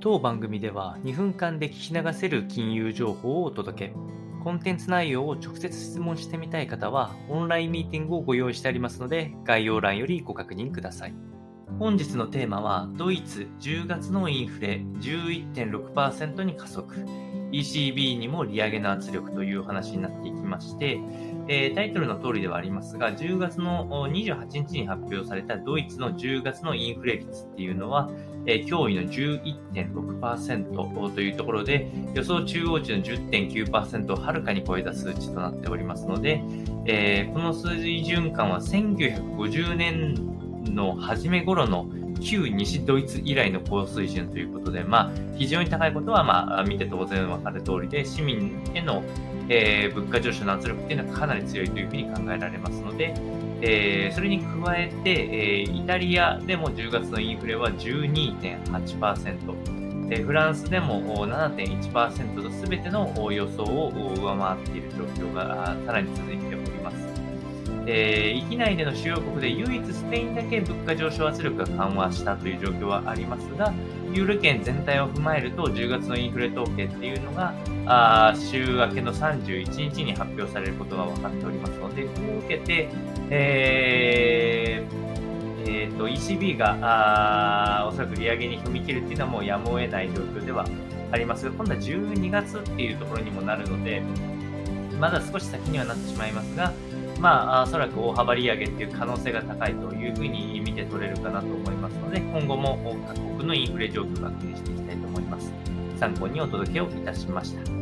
当番組では2分間で聞き流せる金融情報をお届け。コンテンツ内容を直接質問してみたい方は、オンラインミーティングをご用意してありますので、概要欄よりご確認ください。本日のテーマは、ドイツ10月のインフレ11.6%に加速。ECB にも利上げの圧力という話になっていきまして、えー、タイトルの通りではありますが、10月の28日に発表されたドイツの10月のインフレ率っていうのは、えー、驚異の11.6%というところで、予想中央値の10.9%をはるかに超えた数値となっておりますので、えー、この数字循環は1950年の初め頃の旧西ドイツ以来の高水準ということで、まあ、非常に高いことは、まあ、見て当然わかる通りで、市民への、えー、物価上昇の圧力っていうのはかなり強いというふうに考えられますので、えー、それに加えて、えー、イタリアでも10月のインフレは12.8%、えー、フランスでも7.1%と全ての予想を上回っている状況がさらに続いております。えー、域内での主要国で唯一スペインだけ物価上昇圧力が緩和したという状況はありますが、ユーロ圏全体を踏まえると、10月のインフレ統計っていうのが、あ週明けの31日に発表されることが分かっておりますので、これを受けて、えーえーと、ECB があおそらく利上げに踏み切るっていうのはもうやむを得ない状況ではありますが、今度は12月っていうところにもなるので、まだ少し先にはなってしまいますが、まあ、おそらく大幅利上げっていう可能性が高いというふうに見て取れるかなと思いますので、今後も各国のインフレ状況を確認していきたいと思います。参考にお届けをいたしました。